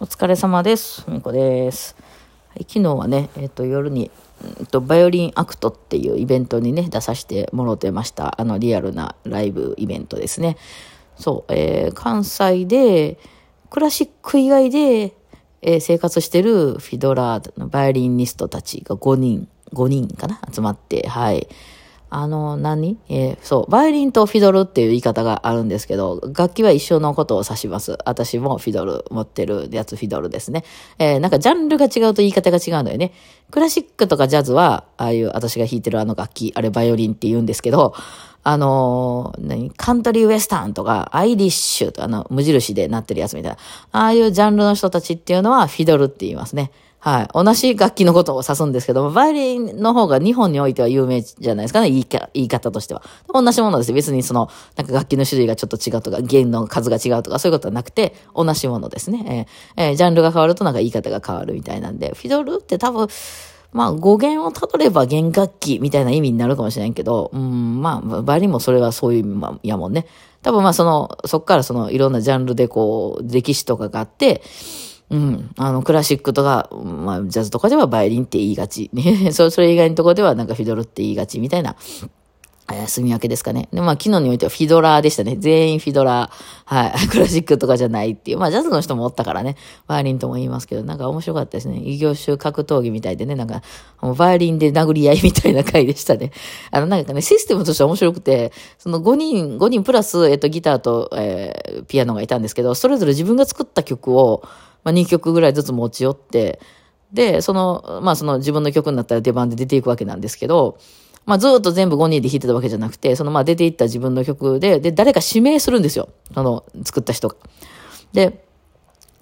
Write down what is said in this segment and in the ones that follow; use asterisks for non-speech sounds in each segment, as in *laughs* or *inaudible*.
お疲れ様です。みこです。昨日はね、えっ、と、夜に、うんと、バイオリンアクトっていうイベントにね、出させてもろてました。あの、リアルなライブイベントですね。そう、えー関西で、クラシック以外で、えー生活してるフィドラーのバイオリニストたちが5人、5人かな集まって、はい。あの、何？えーそう、バイオリンとフィドルっていう言い方があるんですけど、楽器は一緒のことを指します。私もフィドル持ってるやつフィドルですね。えーなんかジャンルが違うと言い方が違うのよね。クラシックとかジャズは、ああいう私が弾いてるあの楽器、あれバイオリンって言うんですけど、あのー何？カントリーウエスタンとか、アイリッシュとか、あの、無印でなってるやつみたいな。ああいうジャンルの人たちっていうのは、フィドルって言いますね。はい。同じ楽器のことを指すんですけども、バイオリンの方が日本においては有名じゃないですかね、言いか言い方としては。同じものです。別にその、なんか楽器の種類がちょっと違うとか、弦の数が違うとか、そういうことはなくて、同じものですね。えーえージャンルが変わるとなんか言い方が変わるみたいなんで、フィドルって多分、まあ語源をたどれば弦楽器みたいな意味になるかもしれないけど、うん、まあ、バイオリンもそれはそういう意味やもんね。多分まあその、そっからそのいろんなジャンルでこう、歴史とかがあって、うん。あの、クラシックとか、まあ、ジャズとかではバイオリンって言いがち。*laughs* ね。それ、以外のところではなんかフィドルって言いがちみたいな、えー、住み分けですかね。で、まあ、昨日においてはフィドラーでしたね。全員フィドラー。はい。*laughs* クラシックとかじゃないっていう。まあ、ジャズの人もおったからね。バイオリンとも言いますけど、なんか面白かったですね。異業種格闘技みたいでね、なんか、もうバイオリンで殴り合いみたいな回でしたね。あの、なんかね、システムとしては面白くて、その5人、5人プラス、えっと、ギターと、えーピアノがいたんですけど、それぞれ自分が作った曲を、まあ、2曲ぐらいずつ持ち寄って、で、その、まあその自分の曲になったら出番で出ていくわけなんですけど、まあずっと全部5人で弾いてたわけじゃなくて、そのまあ出ていった自分の曲で、で、誰か指名するんですよ。その作った人が。で、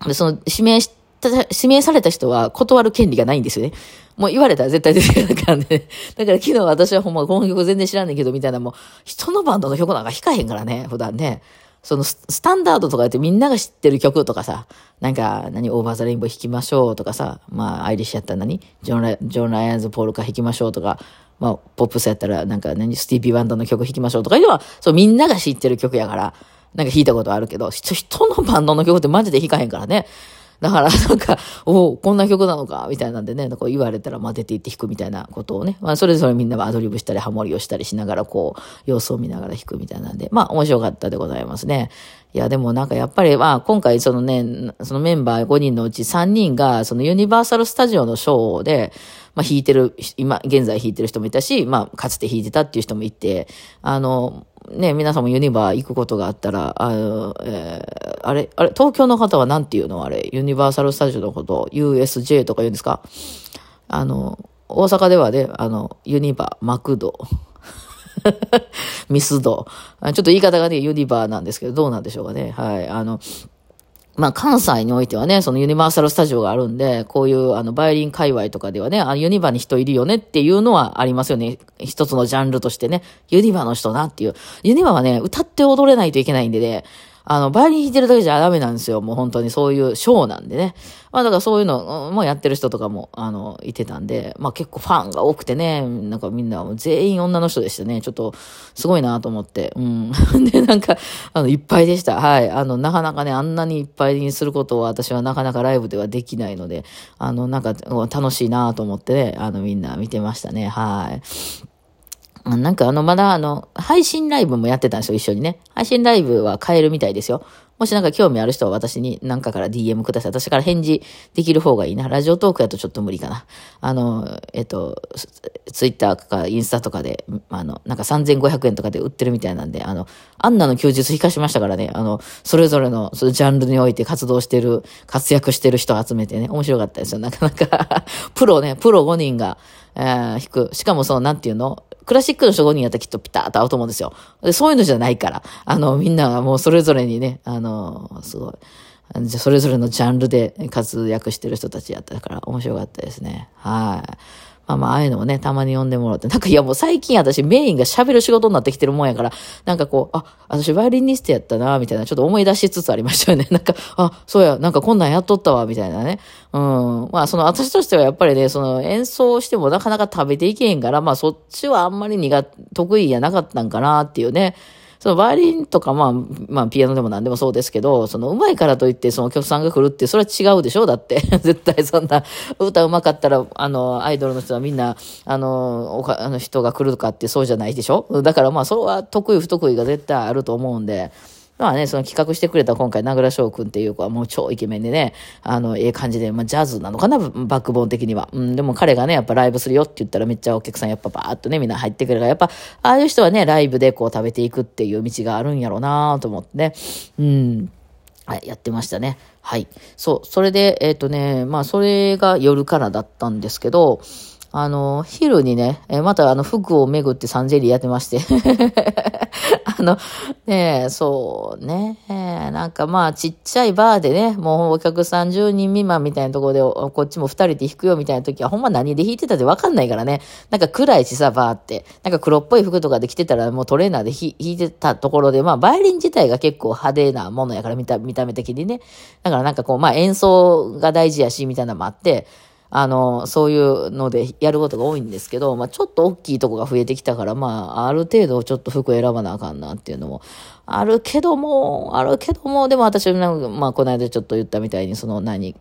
でその指名した、指名された人は断る権利がないんですよね。もう言われたら絶対出てくるからね。*laughs* だから昨日私はほんまこの曲全然知らんねんけどみたいなもう人のバンドの曲なんか弾かへんからね、普段ね。そのスタンダードとか言ってみんなが知ってる曲とかさ、なんか、何、 Over the Rainbow 弾きましょうとかさ、まあ、アイリッシュやったら何？ John Ryan's Polka 弾きましょうとか、まあ、ポップスやったら、なんか何、スティービー・ワンダーの曲弾きましょうとかいうのは、そう、みんなが知ってる曲やから、なんか弾いたことあるけど、人のバンドの曲ってマジで弾かへんからね。だから、なんか、おおこんな曲なのか、みたいなんでね、なんか言われたら、ま出て行って弾くみたいなことをね、まあそれぞれみんながアドリブしたり、ハモリをしたりしながら、こう、様子を見ながら弾くみたいなんで、まあ面白かったでございますね。いや、でもなんかやっぱり、まあ今回そのね、そのメンバー5人のうち3人が、そのユニバーサルスタジオのショーで、まあ弾いてる、今、現在弾いてる人もいたし、まあかつて弾いてたっていう人もいて、あの、ね、皆さんもユニバー行くことがあったら、あの、えーあれ、あれ、東京の方はなんていうの？あれ、ユニバーサル・スタジオのこと、USJ とか言うんですか？あの、大阪ではね、あの、ユニバー、マクド、*laughs* ミスド。ちょっと言い方がね、ユニバーなんですけど、どうなんでしょうかね。はい。あの、まあ、関西においてはね、そのユニバーサルスタジオがあるんで、こういう、あの、バイオリン界隈とかではね、あユニバに人いるよねっていうのはありますよね。一つのジャンルとしてね、ユニバの人なっていう。ユニバはね、歌って踊れないといけないんでね、あの、バイオリン弾いてるだけじゃダメなんですよ。もう本当にそういうショーなんでね。まあだからそういうのもやってる人とかも、あの、いてたんで、まあ結構ファンが多くてね、なんかみんな全員女の人でしたね。ちょっと、すごいなと思って。うん。*laughs* で、なんか、あの、いっぱいでした。はい。あの、なかなかね、あんなにいっぱいにすることは私はなかなかライブではできないので、あの、なんか楽しいなと思ってね、あの、みんな見てましたね。はい。なんかあの、まだあの、配信ライブもやってたんですよ、一緒にね。配信ライブは買えるみたいですよ。もしなんか興味ある人は私に何かから DM ください。私から返事できる方がいいな。ラジオトークやとちょっと無理かな。あの、えっと、ツイッターかインスタとかで、あの、なんか3500円とかで売ってるみたいなんで、あの、アンナの休日弾かしましたからね、あの、それぞれのそのジャンルにおいて活動してる、活躍してる人を集めてね、面白かったですよ。なかなか *laughs* プロね、プロ5人が、えー弾く。しかもその、なんていうの？クラシックの人5人やったらきっとピタッと合うと思うんですよ。でそういうのじゃないから。あの、みんながもうそれぞれにね、あの、すごい。それぞれのジャンルで活躍してる人たちやったから面白かったですね。はい。まあまあ、ああいうのもね、たまに呼んでもらって。*laughs* なんかいやもう最近私メインが喋る仕事になってきてるもんやから、なんかこう、あ、私バイオリニストやったな、みたいな、ちょっと思い出しつつありましたよね。*laughs* なんか、あ、そうや、なんかこんなんやっとったわ、みたいなね。うん。まあその私としてはやっぱりね、その演奏してもなかなか食べていけへんから、まあそっちはあんまり苦、得意やなかったんかなっていうね。そのバイオリンとか、まあ、まあ、ピアノでも何でもそうですけど、その上手いからといって、そのお客さんが来るって、それは違うでしょ？だって。*laughs* 絶対そんな、歌上手かったら、あの、アイドルの人はみんな、あの、おか、あの人が来るとかってそうじゃないでしょ？だからまあ、それは得意不得意が絶対あると思うんで、まあね、その企画してくれた今回、名倉翔くんっていう子はもう超イケメンでね、あの、ええ感じで、まあジャズなのかな、バックボーン的には。うん、でも彼がね、やっぱライブするよって言ったらめっちゃお客さんやっぱバーっとね、みんな入ってくるから、やっぱ、ああいう人はね、ライブでこう食べていくっていう道があるんやろうなと思ってね。うん。はい、やってましたね。はい。そう、それで、えっ、ー、とね、まあ、それが夜からだったんですけど、あの、昼にね、えまたあの、服を巡ってサンジェリーやってまして *laughs* あの、ねそうね、なんかまあ、ちっちゃいバーでね、もうお客さん10人未満みたいなところで、こっちも2人で弾くよみたいな時は、ほんま何で弾いてたってわかんないからね。なんか暗いしさ、バーって。なんか黒っぽい服とかで着てたら、もうトレーナーで弾いてたところで、まあ、バイオリン自体が結構派手なものやから、見た、見た目的にね。だからなんかこう、まあ、演奏が大事やし、みたいなのもあって、あの、そういうのでやることが多いんですけど、まあ、ちょっと大きいとこが増えてきたから、まあ、ある程度ちょっと服選ばなあかんなっていうのもあるけども、あるけども、でも私、まあ、この間ちょっと言ったみたいに、その何、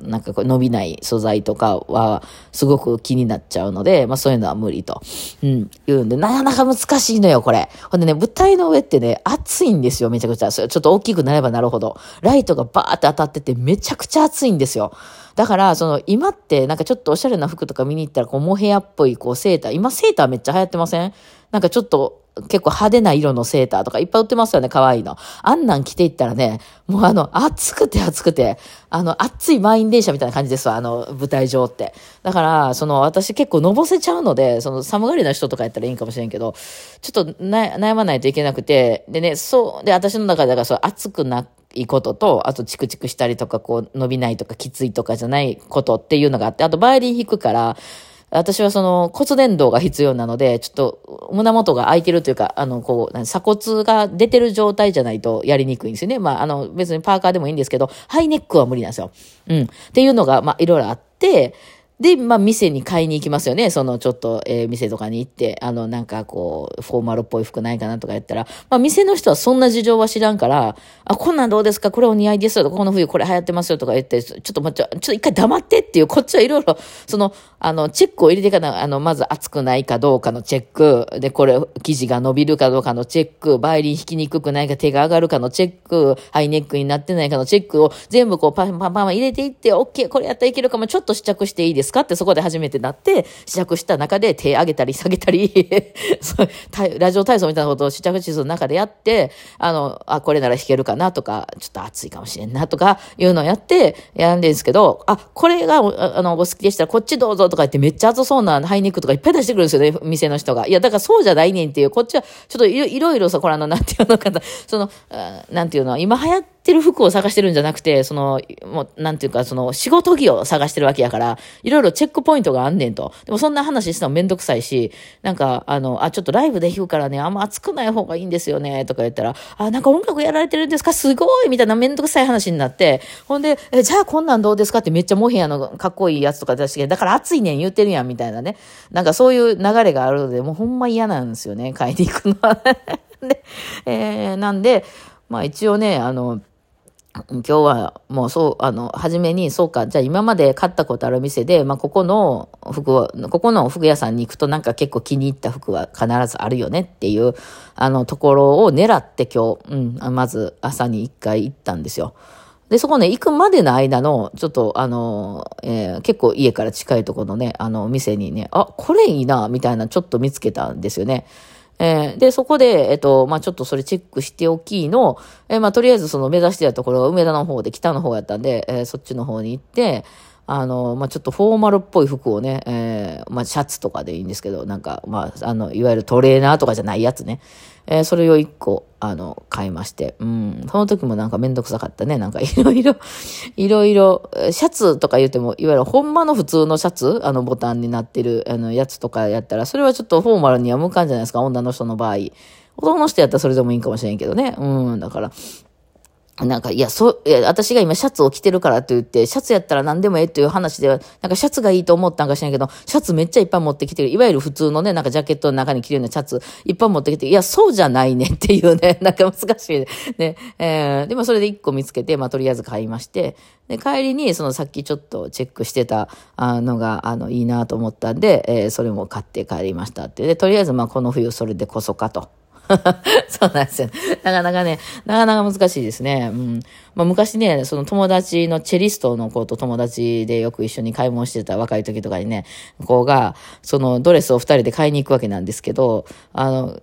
なんかこう伸びない素材とかは、すごく気になっちゃうので、まあそういうのは無理と、うん、言うんで、なかなか難しいのよ、これ。ほんでね、舞台の上ってね、暑いんですよ、めちゃくちゃ。それちょっと大きくなればなるほど。ライトがバーって当たってて、めちゃくちゃ暑いんですよ。だから、その、今って、なんかちょっとおしゃれな服とか見に行ったら、こう、モヘアっぽい、こう、セーター。今、セーターめっちゃ流行ってません？なんかちょっと、結構派手な色のセーターとかいっぱい売ってますよね、可愛いの。あんなん着ていったらね、もうあの、暑くて暑くて、あの、暑い満員電車みたいな感じですわ、あの、舞台上って。だから、その、私結構のぼせちゃうので、その、寒がりな人とかやったらいいかもしれんけど、ちょっと悩まないといけなくて、でね、そう、で、私の中でだからそう、暑くないいことと、あとチクチクしたりとか、こう、伸びないとか、きついとかじゃないことっていうのがあって、あとバイオリン弾くから、私はその骨伝導が必要なので、ちょっと胸元が空いてるというか、あの、こう、鎖骨が出てる状態じゃないとやりにくいんですよね。まあ、あの、別にパーカーでもいいんですけど、ハイネックは無理なんですよ。うん。っていうのが、まあ、いろいろあって、で、まあ、店に買いに行きますよね。その、ちょっと、えー、店とかに行って、あの、なんかこう、フォーマルっぽい服ないかなとか言ったら、まあ、店の人はそんな事情は知らんから、あ、こんなんどうですか？これお似合いですよとか、この冬これ流行ってますよとか言って、ちょっと待って、ちょっと一回黙ってっていう、こっちはいろいろ、その、あの、チェックを入れてかな、あの、まず熱くないかどうかのチェック、で、これ、生地が伸びるかどうかのチェック、バイリン弾きにくくないか手が上がるかのチェック、ハイネックになってないかのチェックを全部こう、パンパンパン入れていって、オッケー、これやったらいけるかも、ちょっと試着していいですか？ってそこで初めてなって、試着した中で手上げたり下げたり *laughs* ラジオ体操みたいなことを試着地図の中でやって、あの、あ、これなら弾けるかなとか、ちょっと暑いかもしれんなとか、いうのをやって、やるんですけど、あ、これが、あの、お好きでしたらこっちどうぞとか言ってめっちゃ熱そうなハイネックとかいっぱい出してくるんですよね、店の人が。いや、だからそうじゃないねんっていう、こっちは、ちょっといろいろさ、これあの、なんていうのかな、その、なんていうの、今流行って、ってる服を探してるんじゃなくて、その、もう、なんていうか、その、仕事着を探してるわけやから、いろいろチェックポイントがあんねんと。でもそんな話したのめんどくさいし、なんか、あの、あ、ちょっとライブで弾くからね、あんま熱くない方がいいんですよね、とか言ったら、あ、なんか音楽やられてるんですか？すごいみたいなめんどくさい話になって、ほんで、え、じゃあこんなんどうですか？ってめっちゃモヘアのかっこいいやつとか出して、だから熱いねん言ってるやん、みたいなね。なんかそういう流れがあるので、もうほんま嫌なんですよね、買いに行くのは。*laughs* で、えー、なんで、まあ一応ね、あの、今日はもうそう、あの、初めに、そうか、じゃあ今まで買ったことある店で、まあ、ここの服を、ここの服屋さんに行くとなんか結構気に入った服は必ずあるよねっていう、あの、ところを狙って今日、うん、まず朝に一回行ったんですよ。で、そこね、行くまでの間の、ちょっと、あの、えー、結構家から近いところのね、あの、店にね、あ、これいいな、みたいな、ちょっと見つけたんですよね。えー、で、そこで、えっと、まあ、ちょっとそれチェックしておきの、えー、まあ、とりあえずその目指してたところが梅田の方で、北の方やったんで、え、そっちの方に行って、あの、まあ、ちょっとフォーマルっぽい服をね、えー、まあ、シャツとかでいいんですけど、なんか、まあ、あの、いわゆるトレーナーとかじゃないやつね。えー、それを一個、あの、買いまして。うん。その時もなんかめんどくさかったね。なんか *laughs* いろいろ、いろいろ、シャツとか言っても、いわゆるほんまの普通のシャツあの、ボタンになってる、あの、やつとかやったら、それはちょっとフォーマルには向かんじゃないですか。女の人の場合。男の人やったらそれでもいいかもしれんけどね。うん。だから、なんか、いや、そう、いや、私が今シャツを着てるからと言って、シャツやったら何でもええっていう話では、なんかシャツがいいと思ったんかしないけど、シャツめっちゃいっぱい持ってきてる。いわゆる普通のね、なんかジャケットの中に着るようなシャツいっぱい持ってきて、いや、そうじゃないねっていうね、*laughs* なんか難しいね。えー、でもそれで一個見つけて、まあとりあえず買いまして、で、帰りに、そのさっきちょっとチェックしてたのが、あの、いいなと思ったんで、えー、それも買って帰りましたって。で、とりあえずまあこの冬それでこそかと。*laughs* そうなんですよ。なかなかね、なかなか難しいですね。うん。まあ、昔ね、その友達のチェリストの子と友達でよく一緒に買い物してた若い時とかにね、子が、そのドレスを二人で買いに行くわけなんですけど、あの、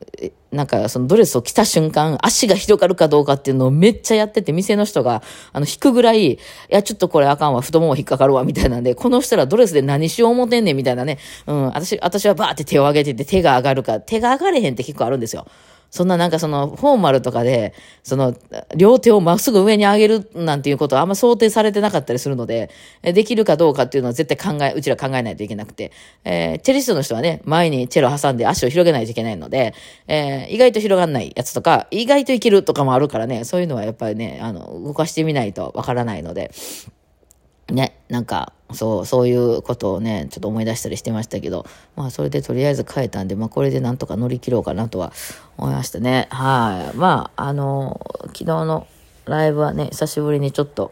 なんかそのドレスを着た瞬間、足が広がるかどうかっていうのをめっちゃやってて、店の人が、あの、引くぐらい、いや、ちょっとこれあかんわ、太もも引っかかるわ、みたいなんで、この人らドレスで何しよう思てんねん、みたいなね。うん、私、私はバーって手を上げてて手が上がるか、手が上がれへんって結構あるんですよ。そんななんかその、フォーマルとかで、その、両手をまっすぐ上に上げるなんていうことはあんま想定されてなかったりするので、できるかどうかっていうのは絶対考え、うちら考えないといけなくて、えー、チェリストの人はね、前にチェロ挟んで足を広げないといけないので、えー、意外と広がんないやつとか、意外といけるとかもあるからね、そういうのはやっぱりね、あの、動かしてみないとわからないので、ね、なんか、そう、そういうことをね、ちょっと思い出したりしてましたけど、まあ、それでとりあえず変えたんで、まあ、これでなんとか乗り切ろうかなとは思いましたね。はい。まあ、あの、昨日のライブはね、久しぶりにちょっと、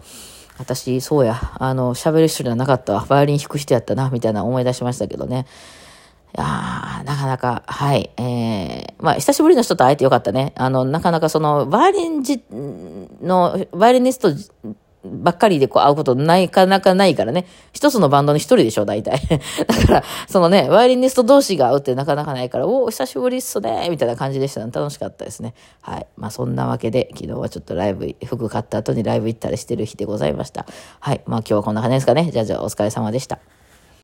私、そうや、あの、喋る人じゃなかったわ。バイオリン弾く人やったな、みたいな思い出しましたけどね。いやなかなか、はい。えー、まあ、久しぶりの人と会えてよかったね。あの、なかなかその、バイオリンじ、の、バイオリニストばっかりでこう会うことないかなかないからね。一つのバンドに一人でしょ、大体。*laughs* だから、そのね、ワイリニスト同士が会うってなかなかないから、おお、久しぶりっすね、みたいな感じでしたね。楽しかったですね。はい。まあそんなわけで、昨日はちょっとライブ、服買った後にライブ行ったりしてる日でございました。はい。まあ今日はこんな感じですかね。じゃあじゃあお疲れ様でした。